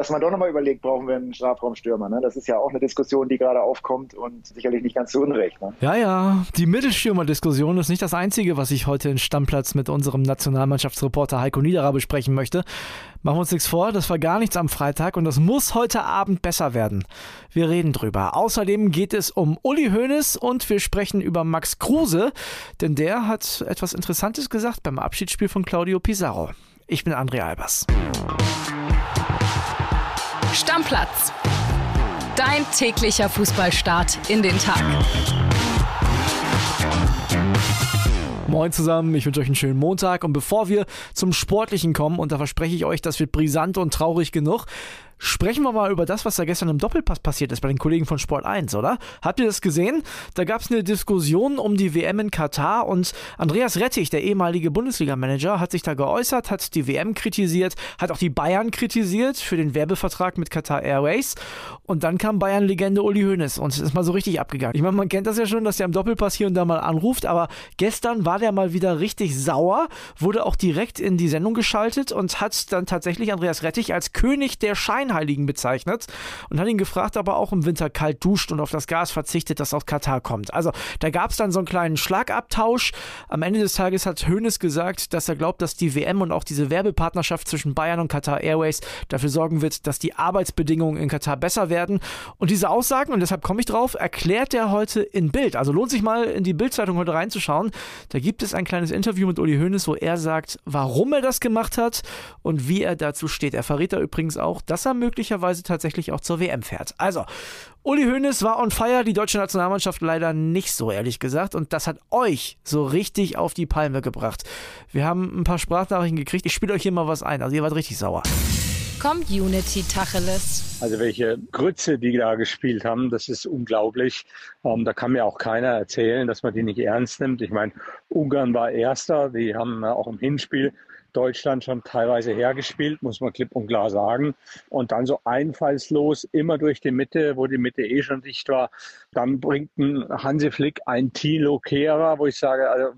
dass man doch nochmal überlegt, brauchen wir einen Strafraumstürmer. Ne? Das ist ja auch eine Diskussion, die gerade aufkommt und sicherlich nicht ganz zu Unrecht. Ne? Ja, ja, die Mittelstürmer-Diskussion ist nicht das Einzige, was ich heute in Stammplatz mit unserem Nationalmannschaftsreporter Heiko Niederer besprechen möchte. Machen wir uns nichts vor, das war gar nichts am Freitag und das muss heute Abend besser werden. Wir reden drüber. Außerdem geht es um Uli Hoeneß und wir sprechen über Max Kruse, denn der hat etwas Interessantes gesagt beim Abschiedsspiel von Claudio Pizarro. Ich bin André Albers. Stammplatz. Dein täglicher Fußballstart in den Tag. Moin zusammen, ich wünsche euch einen schönen Montag und bevor wir zum Sportlichen kommen, und da verspreche ich euch, das wird brisant und traurig genug, Sprechen wir mal über das, was da gestern im Doppelpass passiert ist bei den Kollegen von Sport 1, oder? Habt ihr das gesehen? Da gab es eine Diskussion um die WM in Katar und Andreas Rettich, der ehemalige Bundesliga-Manager, hat sich da geäußert, hat die WM kritisiert, hat auch die Bayern kritisiert für den Werbevertrag mit Qatar Airways und dann kam Bayern-Legende Uli Hoeneß und ist mal so richtig abgegangen. Ich meine, man kennt das ja schon, dass der im Doppelpass hier und da mal anruft, aber gestern war der mal wieder richtig sauer, wurde auch direkt in die Sendung geschaltet und hat dann tatsächlich Andreas Rettich als König der Schein Scheinheiligen bezeichnet und hat ihn gefragt, ob er auch im Winter kalt duscht und auf das Gas verzichtet, das aus Katar kommt. Also da gab es dann so einen kleinen Schlagabtausch. Am Ende des Tages hat Hoeneß gesagt, dass er glaubt, dass die WM und auch diese Werbepartnerschaft zwischen Bayern und Qatar Airways dafür sorgen wird, dass die Arbeitsbedingungen in Katar besser werden. Und diese Aussagen, und deshalb komme ich drauf, erklärt er heute in Bild. Also lohnt sich mal in die Bildzeitung heute reinzuschauen. Da gibt es ein kleines Interview mit Uli Hoeneß, wo er sagt, warum er das gemacht hat und wie er dazu steht. Er verrät da übrigens auch, dass er möglicherweise tatsächlich auch zur WM fährt. Also, Uli Hoeneß war on fire, die deutsche Nationalmannschaft leider nicht so, ehrlich gesagt. Und das hat euch so richtig auf die Palme gebracht. Wir haben ein paar Sprachnachrichten gekriegt. Ich spiele euch hier mal was ein. Also, ihr wart richtig sauer. Community Tacheles. Also welche Grütze die da gespielt haben, das ist unglaublich. Ähm, da kann mir auch keiner erzählen, dass man die nicht ernst nimmt. Ich meine, Ungarn war Erster, die haben auch im Hinspiel Deutschland schon teilweise hergespielt, muss man klipp und klar sagen. Und dann so einfallslos immer durch die Mitte, wo die Mitte eh schon dicht war. Dann bringt ein Hansi Flick ein Tilo Kehrer, wo ich sage, also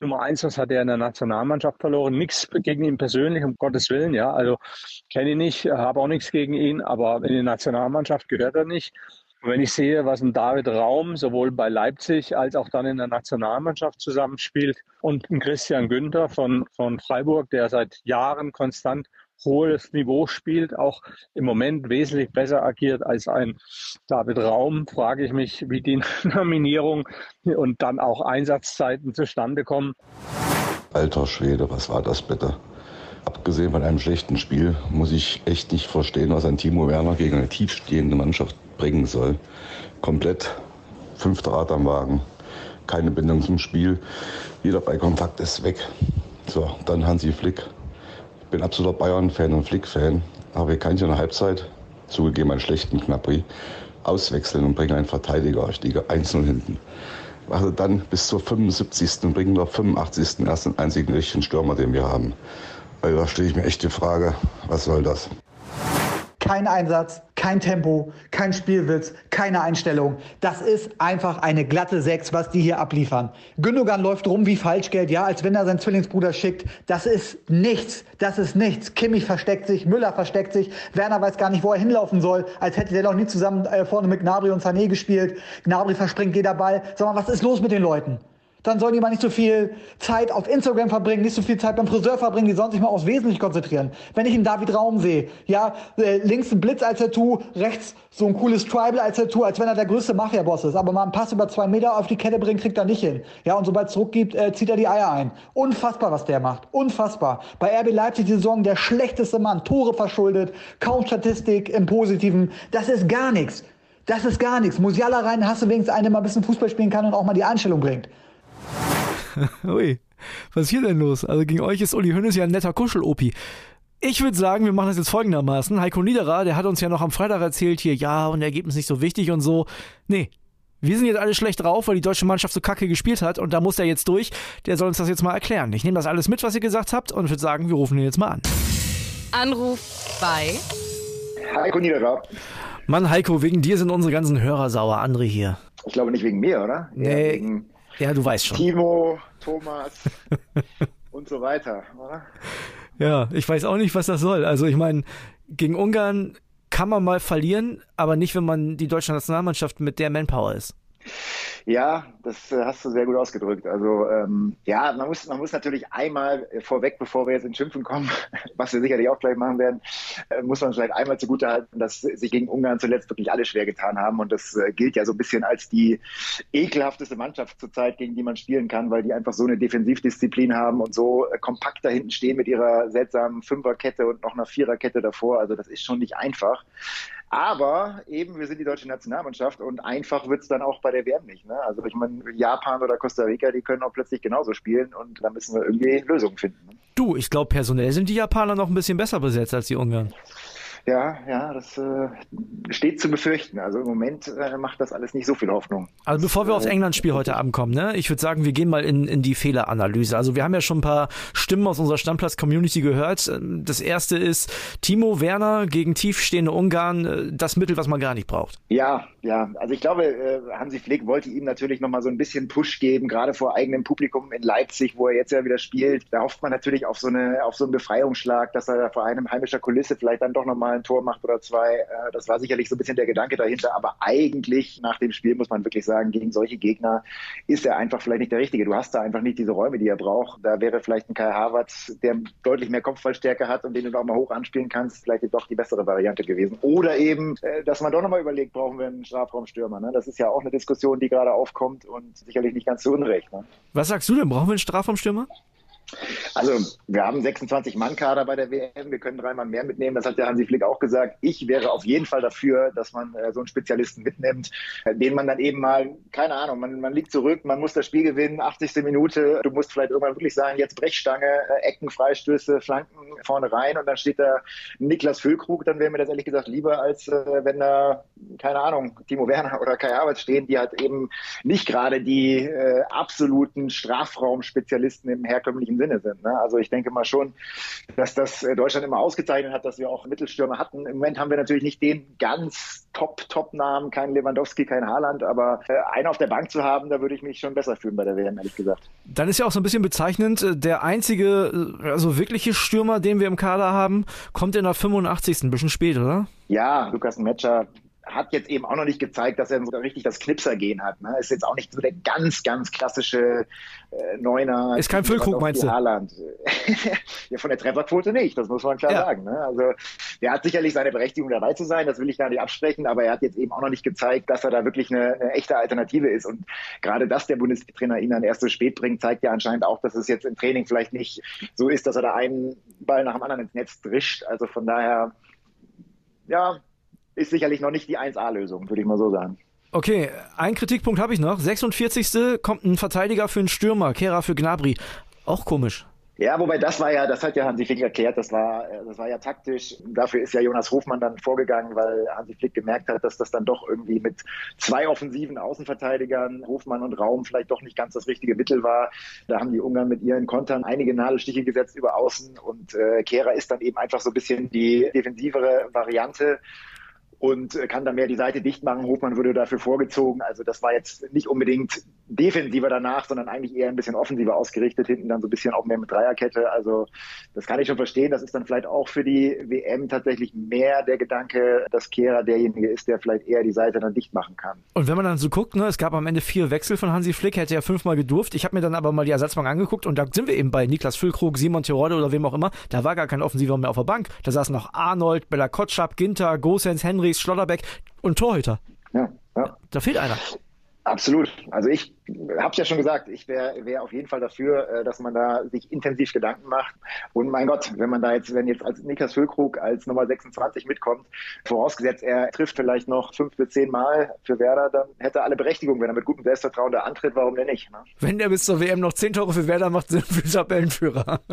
Nummer eins, was hat er in der Nationalmannschaft verloren? Nichts gegen ihn persönlich, um Gottes Willen, ja. Also kenne ich nicht, habe auch nichts gegen ihn, aber in die Nationalmannschaft gehört er nicht. Und wenn ich sehe, was ein David Raum sowohl bei Leipzig als auch dann in der Nationalmannschaft zusammenspielt und ein Christian Günther von, von Freiburg, der seit Jahren konstant hohes Niveau spielt, auch im Moment wesentlich besser agiert als ein David Raum, frage ich mich, wie die Nominierung und dann auch Einsatzzeiten zustande kommen. Alter Schwede, was war das bitte? Abgesehen von einem schlechten Spiel muss ich echt nicht verstehen, was ein Timo Werner gegen eine tiefstehende Mannschaft bringen soll. Komplett fünfter Rad am Wagen, keine Bindung zum Spiel, jeder Ballkontakt ist weg. So, dann Hansi Flick. Ich bin absoluter Bayern-Fan und Flick-Fan, aber ich kann in der Halbzeit, zugegeben einen schlechten Knapri, auswechseln und bringen einen Verteidiger. Ich liege 1-0 hinten. Also dann bis zur 75. und bringen wir 85. erst den einzigen richtigen Stürmer, den wir haben. Also da stelle ich mir echt die Frage, was soll das? Kein Einsatz, kein Tempo, kein Spielwitz, keine Einstellung. Das ist einfach eine glatte Sechs, was die hier abliefern. Gündogan läuft rum wie Falschgeld, ja, als wenn er seinen Zwillingsbruder schickt. Das ist nichts, das ist nichts. Kimmich versteckt sich, Müller versteckt sich, Werner weiß gar nicht, wo er hinlaufen soll, als hätte der noch nie zusammen äh, vorne mit Gnabry und Sané gespielt. Gnabry verspringt jeder Ball. Sag mal, was ist los mit den Leuten? Dann sollen die mal nicht so viel Zeit auf Instagram verbringen, nicht so viel Zeit beim Friseur verbringen, die sollen sich mal aufs Wesentliche konzentrieren. Wenn ich einen David Raum sehe, ja, äh, links ein Blitz als Tattoo, rechts so ein cooles Tribal als Tattoo, als wenn er der größte Mafia-Boss ist, aber mal einen Pass über zwei Meter auf die Kette bringen, kriegt er nicht hin. Ja, und sobald es Druck gibt, äh, zieht er die Eier ein. Unfassbar, was der macht. Unfassbar. Bei RB Leipzig die Saison der schlechteste Mann, Tore verschuldet, kaum Statistik im Positiven. Das ist gar nichts. Das ist gar nichts. Musiala rein, hast du wenigstens einen, der mal ein bisschen Fußball spielen kann und auch mal die Einstellung bringt. Ui, was ist hier denn los? Also gegen euch ist Uli Hönes ja ein netter Kuschel-Opi. Ich würde sagen, wir machen das jetzt folgendermaßen. Heiko Niederer, der hat uns ja noch am Freitag erzählt hier, ja, und Ergebnis nicht so wichtig und so. Nee, wir sind jetzt alle schlecht drauf, weil die deutsche Mannschaft so kacke gespielt hat und da muss er jetzt durch. Der soll uns das jetzt mal erklären. Ich nehme das alles mit, was ihr gesagt habt und würde sagen, wir rufen ihn jetzt mal an. Anruf bei Heiko Niederer. Mann, Heiko, wegen dir sind unsere ganzen Hörer sauer. André hier. Ich glaube nicht wegen mir, oder? Nee. wegen Ja, du weißt schon. Timo, Thomas und so weiter, oder? Ja, ich weiß auch nicht, was das soll. Also ich meine, gegen Ungarn kann man mal verlieren, aber nicht, wenn man die deutsche Nationalmannschaft mit der Manpower ist. Ja, das äh, hast du sehr gut ausgedrückt. Also ähm, ja, man muss, man muss natürlich einmal äh, vorweg, bevor wir jetzt in Schimpfen kommen, was wir sicherlich auch gleich machen werden, äh, muss man vielleicht einmal zugutehalten, dass sich gegen Ungarn zuletzt wirklich alle schwer getan haben. Und das äh, gilt ja so ein bisschen als die ekelhafteste Mannschaft zurzeit, gegen die man spielen kann, weil die einfach so eine Defensivdisziplin haben und so äh, kompakt da hinten stehen mit ihrer seltsamen Fünferkette und noch einer Viererkette davor. Also das ist schon nicht einfach. Aber eben, wir sind die deutsche Nationalmannschaft und einfach wird es dann auch bei der WM nicht. Ne? Also ich meine, Japan oder Costa Rica, die können auch plötzlich genauso spielen und da müssen wir irgendwie Lösungen finden. Ne? Du, ich glaube, personell sind die Japaner noch ein bisschen besser besetzt als die Ungarn. Ja, ja, das äh, steht zu befürchten. Also im Moment äh, macht das alles nicht so viel Hoffnung. Also bevor wir aufs äh, England-Spiel heute Abend kommen, ne, ich würde sagen, wir gehen mal in, in die Fehleranalyse. Also wir haben ja schon ein paar Stimmen aus unserer Stammplatz-Community gehört. Das erste ist Timo Werner gegen tiefstehende Ungarn, äh, das Mittel, was man gar nicht braucht. Ja, ja. Also ich glaube, äh, Hansi Flick wollte ihm natürlich nochmal so ein bisschen Push geben, gerade vor eigenem Publikum in Leipzig, wo er jetzt ja wieder spielt. Da hofft man natürlich auf so eine, auf so einen Befreiungsschlag, dass er da vor einem heimischer Kulisse vielleicht dann doch nochmal ein Tor macht oder zwei. Äh, das war sicherlich so ein bisschen der Gedanke dahinter. Aber eigentlich nach dem Spiel muss man wirklich sagen, gegen solche Gegner ist er einfach vielleicht nicht der Richtige. Du hast da einfach nicht diese Räume, die er braucht. Da wäre vielleicht ein Kai Havertz, der deutlich mehr Kopfballstärke hat und den du auch mal hoch anspielen kannst, vielleicht doch die bessere Variante gewesen. Oder eben, äh, dass man doch nochmal überlegt, brauchen wir einen Strafraumstürmer. Ne? Das ist ja auch eine Diskussion, die gerade aufkommt und sicherlich nicht ganz zu Unrecht. Ne? Was sagst du denn? Brauchen wir einen Strafraumstürmer? Also wir haben 26 Mann Kader bei der WM, wir können dreimal mehr mitnehmen, das hat der Hansi Flick auch gesagt. Ich wäre auf jeden Fall dafür, dass man äh, so einen Spezialisten mitnimmt, äh, den man dann eben mal, keine Ahnung, man, man liegt zurück, man muss das Spiel gewinnen, 80. Minute, du musst vielleicht irgendwann wirklich sagen, jetzt Brechstange, äh, Ecken, Freistöße, Flanken vorne rein und dann steht da Niklas Füllkrug, dann wäre mir das ehrlich gesagt lieber, als äh, wenn da, keine Ahnung, Timo Werner oder Kai Havertz stehen, die halt eben nicht gerade die äh, absoluten Strafraumspezialisten im herkömmlichen Sinne sind. Ne? Also ich denke mal schon, dass das äh, Deutschland immer ausgezeichnet hat, dass wir auch Mittelstürmer hatten. Im Moment haben wir natürlich nicht den ganz Top-Top-Namen, kein Lewandowski, kein Haaland, aber äh, einen auf der Bank zu haben, da würde ich mich schon besser fühlen bei der WM, ehrlich gesagt. Dann ist ja auch so ein bisschen bezeichnend, äh, der einzige, also wirkliche Stürmer, den wir im Kader haben, kommt in der 85. ein bisschen spät, oder? Ja, Lukas Metscher hat jetzt eben auch noch nicht gezeigt, dass er so richtig das Knipsergehen hat. Ne? Ist jetzt auch nicht so der ganz, ganz klassische äh, Neuner. Ist kein Füllkrug, meinst du? Haaland. ja, von der Trefferquote nicht, das muss man klar ja. sagen. Ne? Also der hat sicherlich seine Berechtigung dabei zu sein, das will ich gar nicht absprechen, aber er hat jetzt eben auch noch nicht gezeigt, dass er da wirklich eine, eine echte Alternative ist. Und gerade dass der Bundestrainer ihn dann erst so spät bringt, zeigt ja anscheinend auch, dass es jetzt im Training vielleicht nicht so ist, dass er da einen Ball nach dem anderen ins Netz drischt. Also von daher, ja, ist sicherlich noch nicht die 1A-Lösung, würde ich mal so sagen. Okay, ein Kritikpunkt habe ich noch. 46. kommt ein Verteidiger für einen Stürmer, Kera für Gnabry. Auch komisch. Ja, wobei das war ja, das hat ja Hansi Flick erklärt, das war, das war ja taktisch. Dafür ist ja Jonas Hofmann dann vorgegangen, weil Hansi Flick gemerkt hat, dass das dann doch irgendwie mit zwei offensiven Außenverteidigern, Hofmann und Raum, vielleicht doch nicht ganz das richtige Mittel war. Da haben die Ungarn mit ihren Kontern einige Nadelstiche gesetzt über Außen und äh, Kehra ist dann eben einfach so ein bisschen die defensivere Variante und äh, kann dann mehr die Seite dicht machen. Hofmann wurde dafür vorgezogen. Also das war jetzt nicht unbedingt defensiver danach, sondern eigentlich eher ein bisschen offensiver ausgerichtet, hinten dann so ein bisschen auch mehr mit Dreierkette. Also das kann ich schon verstehen. Das ist dann vielleicht auch für die WM tatsächlich mehr der Gedanke, dass Kehrer derjenige ist, der vielleicht eher die Seite dann dicht machen kann. Und wenn man dann so guckt, ne, es gab am Ende vier Wechsel von Hansi Flick, hätte er fünfmal gedurft. Ich habe mir dann aber mal die Ersatzbank angeguckt und da sind wir eben bei Niklas Füllkrug, Simon Tirode oder wem auch immer. Da war gar kein Offensiver mehr auf der Bank. Da saßen noch Arnold, Bella Kotschap, Ginter, Gosens, Schlotterbeck und Torhüter. Ja, ja. Da fehlt einer. Absolut. Also ich habe es ja schon gesagt, ich wäre wär auf jeden Fall dafür, äh, dass man da sich intensiv Gedanken macht. Und mein Gott, wenn man da jetzt, wenn jetzt als Niklas Füllkrug als Nummer 26 mitkommt, vorausgesetzt er trifft vielleicht noch fünf bis zehn Mal für Werder, dann hätte er alle Berechtigung, wenn er mit gutem Selbstvertrauen da antritt, warum denn nicht? Ne? Wenn er bis zur WM noch zehn Tore für Werder macht, sind wir Tabellenführer.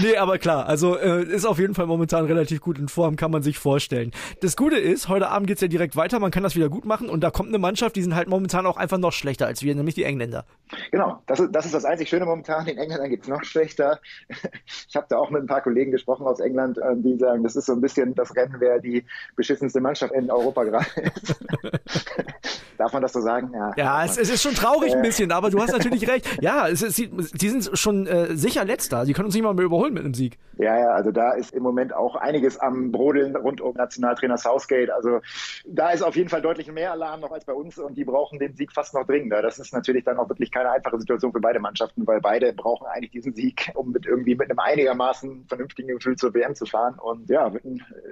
nee, aber klar, also äh, ist auf jeden Fall momentan relativ gut in Form, kann man sich vorstellen. Das Gute ist, heute Abend geht's ja direkt weiter, man kann das wieder gut machen und da kommt eine Mannschaft, die sind halt momentan auch einfach noch schlechter als wir, nämlich die Engländer. Genau, das ist, das ist das einzig Schöne momentan. Den Engländern geht es noch schlechter. Ich habe da auch mit ein paar Kollegen gesprochen aus England, äh, die sagen, das ist so ein bisschen das Rennen, wer die beschissenste Mannschaft in Europa gerade ist. Darf man das so sagen? Ja, ja es, es, ist schon traurig ein bisschen, aber du hast natürlich recht. Ja, es ist, die sind schon äh, sicher letzter. Die können uns nicht mal mehr überholen mit einem Sieg. Ja, ja, also da ist im Moment auch einiges am Brodeln rund um Nationaltrainer Southgate. Also da ist auf jeden Fall deutlich mehr Alarm noch als bei uns und die brauchen den Sieg fast noch dringender. Das ist natürlich dann auch wirklich keine einfache Situation für beide Mannschaften, weil beide brauchen eigentlich diesen Sieg, um mit irgendwie mit einem einigermaßen vernünftigen Gefühl zur WM zu fahren. Und ja,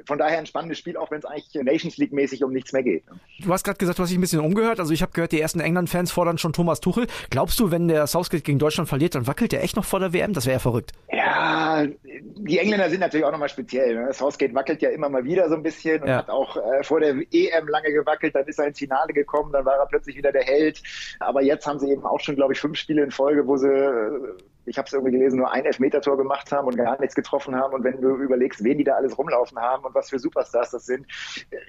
von daher ein spannendes Spiel, auch wenn es eigentlich Nations League mäßig um nichts mehr geht. Du hast gerade gesagt, du hast dich ein bisschen umgehört. Also ich habe gehört, die ersten England-Fans fordern schon Thomas Tuchel. Glaubst du, wenn der Southgate gegen Deutschland verliert, dann wackelt der echt noch vor der WM? Das wäre ja verrückt. Ja, die Engländer sind natürlich auch nochmal speziell. Ne? Southgate wackelt ja immer mal wieder so ein bisschen und ja. hat auch äh, vor der EM lange gewackelt. Dann ist er ins Finale gekommen, dann war er plötzlich wieder der Held. Aber jetzt haben sie eben auch schon, glaube ich, fünf Spiele in Folge, wo sie äh, ich habe es irgendwie gelesen, nur ein Elfmetertor gemacht haben und gar nichts getroffen haben. Und wenn du überlegst, wen die da alles rumlaufen haben und was für Superstars das sind,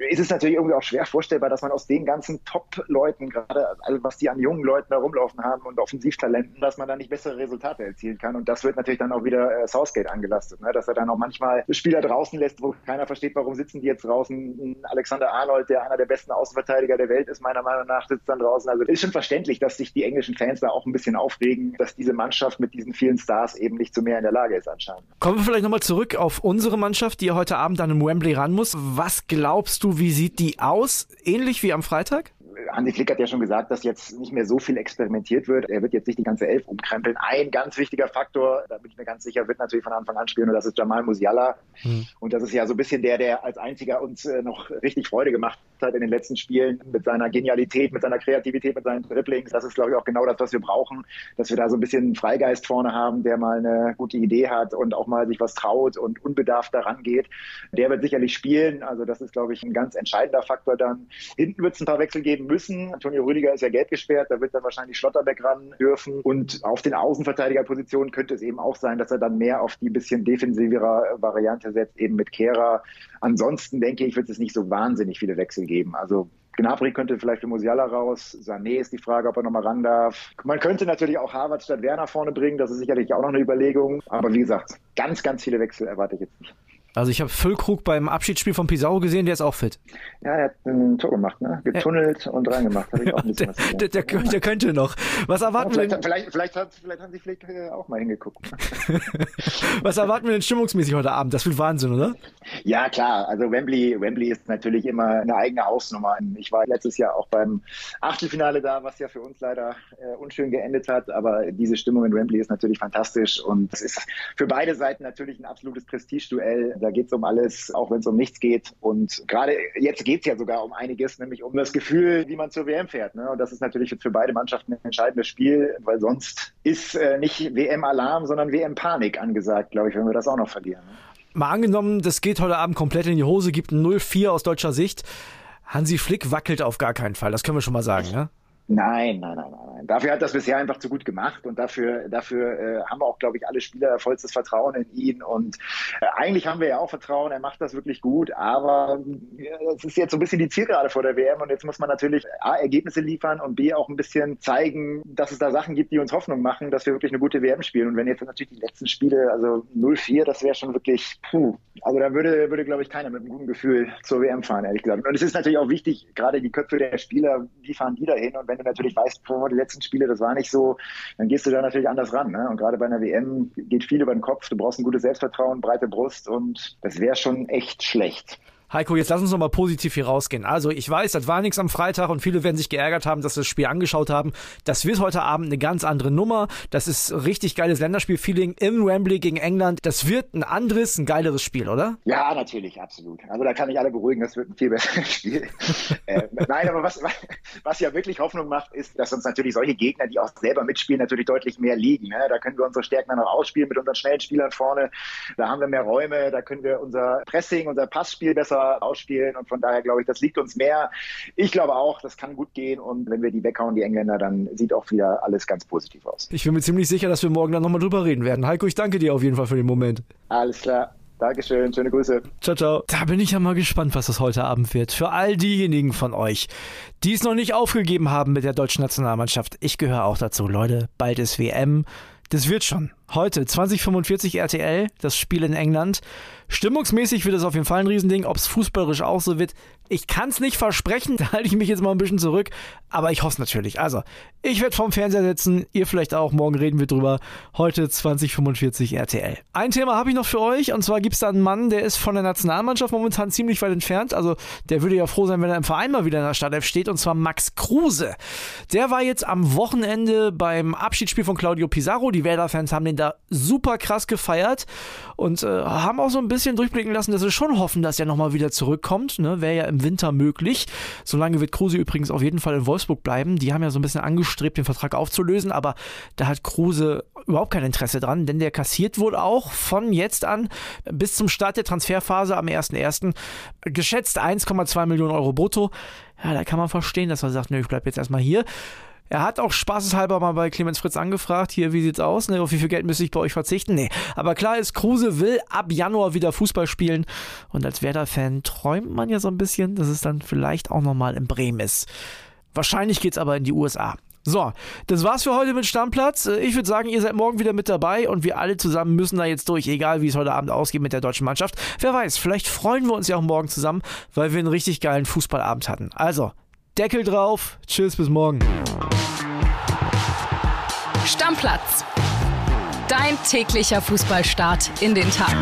ist es natürlich irgendwie auch schwer vorstellbar, dass man aus den ganzen Top-Leuten, gerade also was die an jungen Leuten da rumlaufen haben und Offensivtalenten, dass man da nicht bessere Resultate erzielen kann. Und das wird natürlich dann auch wieder äh, Southgate angelastet, ne? dass er dann auch manchmal Spieler draußen lässt, wo keiner versteht, warum sitzen die jetzt draußen. Alexander Arnold, der einer der besten Außenverteidiger der Welt ist, meiner Meinung nach, sitzt dann draußen. Also ist schon verständlich, dass sich die englischen Fans da auch ein bisschen aufregen, dass diese Mannschaft mit diesen diesen vielen Stars eben nicht zu mehr in der Lage ist anscheinend. Kommen wir vielleicht nochmal zurück auf unsere Mannschaft, die heute Abend dann im Wembley ran muss. Was glaubst du, wie sieht die aus? Ähnlich wie am Freitag? Hansi Flick hat ja schon gesagt, dass jetzt nicht mehr so viel experimentiert wird. Er wird jetzt nicht die ganze Elf umkrempeln. Ein ganz wichtiger Faktor, da bin ich mir ganz sicher, wird natürlich von Anfang an spielen und das ist Jamal Musiala. Hm. Und das ist ja so ein bisschen der, der als einziger uns äh, noch richtig Freude gemacht hat in den letzten Spielen mit seiner Genialität, mit seiner Kreativität, mit seinen Dribblings. Das ist, glaube ich, auch genau das, was wir brauchen, dass wir da so ein bisschen Freigeist vorne haben, der mal eine gute Idee hat und auch mal sich was traut und unbedarft daran geht. Der wird sicherlich spielen. Also das ist, glaube ich, ein ganz entscheidender Faktor dann. Hinten wird es ein paar Wechsel geben müssen müssen. Antonio Rüdiger ist ja gelb gesperrt, da wird dann wahrscheinlich Schlotterbeck ran dürfen. Und auf den Außenverteidigerpositionen könnte es eben auch sein, dass er dann mehr auf die bisschen defensivere Variante setzt, eben mit Kehrer. Ansonsten denke ich, wird es nicht so wahnsinnig viele Wechsel geben. Also Gnabry könnte vielleicht für Musiala raus. Sané ist die Frage, ob er nochmal ran darf. Man könnte natürlich auch Harvard statt Werner vorne bringen. Das ist sicherlich auch noch eine Überlegung. Aber wie gesagt, ganz, ganz viele Wechsel erwarte ich jetzt nicht. Also ich habe Füllkrug beim Abschiedsspiel von Pizarro gesehen, der ist auch fit. Ja, er hat ein Tor gemacht, ne? Getunnelt ja. und reingemacht. Hab ich auch ein bisschen der, der, der, der, könnte noch. Was erwarten ja, vielleicht, wir? Vielleicht, vielleicht, hat, vielleicht haben sie vielleicht äh, auch mal hingeguckt. Was erwarten wir denn stimmungsmäßig heute Abend? Das wird Wahnsinn, oder? Ja, klar. Also Wembley, Wembley ist natürlich immer eine eigene Hausnummer. Ich war letztes Jahr auch beim Achtelfinale da, was ja für uns leider äh, unschön geendet hat. Aber diese Stimmung in Wembley ist natürlich fantastisch und es ist für beide Seiten natürlich ein absolutes Prestigeduell. Da geht es um alles, auch wenn es um nichts geht. Und gerade jetzt geht es ja sogar um einiges, nämlich um das Gefühl, wie man zur WM fährt. Ne? Und das ist natürlich für beide Mannschaften ein entscheidendes Spiel, weil sonst ist äh, nicht WM-Alarm, sondern WM-Panik angesagt, glaube ich, wenn wir das auch noch verlieren. Ne? Mal angenommen, das geht heute Abend komplett in die Hose, gibt ein 0-4 aus deutscher Sicht. Hansi Flick wackelt auf gar keinen Fall, das können wir schon mal sagen, ne? Nein, nein, nein, nein. Dafür hat das bisher einfach zu gut gemacht und dafür, dafür äh, haben wir auch, glaube ich, alle Spieler vollstes Vertrauen in ihn. Und äh, eigentlich haben wir ja auch Vertrauen, er macht das wirklich gut, aber äh, es ist jetzt so ein bisschen die Zielgerade vor der WM und jetzt muss man natürlich A, Ergebnisse liefern und B, auch ein bisschen zeigen, dass es da Sachen gibt, die uns Hoffnung machen, dass wir wirklich eine gute WM spielen. Und wenn jetzt natürlich die letzten Spiele, also 0-4, das wäre schon wirklich, puh, also da würde, würde, glaube ich, keiner mit einem guten Gefühl zur WM fahren, ehrlich gesagt. Und es ist natürlich auch wichtig, gerade die Köpfe der Spieler, wie fahren die da hin? Und wenn du natürlich weißt, boah, die letzten Spiele, das war nicht so, dann gehst du da natürlich anders ran. Ne? Und gerade bei einer WM geht viel über den Kopf. Du brauchst ein gutes Selbstvertrauen, breite Brust und das wäre schon echt schlecht. Heiko, jetzt lass uns noch mal positiv hier rausgehen. Also ich weiß, das war nichts am Freitag und viele werden sich geärgert haben, dass sie das Spiel angeschaut haben. Das wird heute Abend eine ganz andere Nummer. Das ist richtig geiles Länderspiel-Feeling im Wembley gegen England. Das wird ein anderes, ein geileres Spiel, oder? Ja, natürlich, absolut. Also da kann ich alle beruhigen, das wird ein viel besseres Spiel. äh, nein, aber was, was ja wirklich Hoffnung macht, ist, dass uns natürlich solche Gegner, die auch selber mitspielen, natürlich deutlich mehr liegen. Ne? Da können wir unsere Stärken dann noch ausspielen mit unseren schnellen Spielern vorne. Da haben wir mehr Räume, da können wir unser Pressing, unser Passspiel besser ausspielen. Und von daher glaube ich, das liegt uns mehr. Ich glaube auch, das kann gut gehen. Und wenn wir die weghauen, die Engländer, dann sieht auch wieder alles ganz positiv aus. Ich bin mir ziemlich sicher, dass wir morgen dann nochmal drüber reden werden. Heiko, ich danke dir auf jeden Fall für den Moment. Alles klar. Dankeschön, schöne Grüße. Ciao, ciao. Da bin ich ja mal gespannt, was das heute Abend wird. Für all diejenigen von euch, die es noch nicht aufgegeben haben mit der deutschen Nationalmannschaft. Ich gehöre auch dazu, Leute. Bald ist WM. Das wird schon. Heute 2045 RTL, das Spiel in England. Stimmungsmäßig wird es auf jeden Fall ein Riesending. Ob es fußballerisch auch so wird, ich kann es nicht versprechen. Da halte ich mich jetzt mal ein bisschen zurück. Aber ich hoffe es natürlich. Also, ich werde vorm Fernseher sitzen. Ihr vielleicht auch. Morgen reden wir drüber. Heute 2045 RTL. Ein Thema habe ich noch für euch. Und zwar gibt es da einen Mann, der ist von der Nationalmannschaft momentan ziemlich weit entfernt. Also, der würde ja froh sein, wenn er im Verein mal wieder in der Startelf steht. Und zwar Max Kruse. Der war jetzt am Wochenende beim Abschiedsspiel von Claudio Pizarro. Die Werder-Fans haben den da super krass gefeiert und äh, haben auch so ein bisschen durchblicken lassen, dass sie schon hoffen, dass er nochmal wieder zurückkommt. Ne? Wäre ja im Winter möglich. Solange wird Kruse übrigens auf jeden Fall in Wolfsburg bleiben. Die haben ja so ein bisschen angestrebt, den Vertrag aufzulösen, aber da hat Kruse überhaupt kein Interesse dran, denn der kassiert wohl auch von jetzt an bis zum Start der Transferphase am 1.1. geschätzt 1,2 Millionen Euro brutto. Ja, da kann man verstehen, dass er sagt, nö, ich bleibe jetzt erstmal hier. Er hat auch spaßeshalber mal bei Clemens Fritz angefragt, hier, wie sieht's aus? Ne, auf wie viel Geld müsste ich bei euch verzichten? Nee, aber klar ist, Kruse will ab Januar wieder Fußball spielen und als Werder-Fan träumt man ja so ein bisschen, dass es dann vielleicht auch nochmal in Bremen ist. Wahrscheinlich geht's aber in die USA. So, das war's für heute mit Stammplatz. Ich würde sagen, ihr seid morgen wieder mit dabei und wir alle zusammen müssen da jetzt durch, egal wie es heute Abend ausgeht mit der deutschen Mannschaft. Wer weiß, vielleicht freuen wir uns ja auch morgen zusammen, weil wir einen richtig geilen Fußballabend hatten. Also, Deckel drauf. Tschüss, bis morgen. Stammplatz. Dein täglicher Fußballstart in den Tag.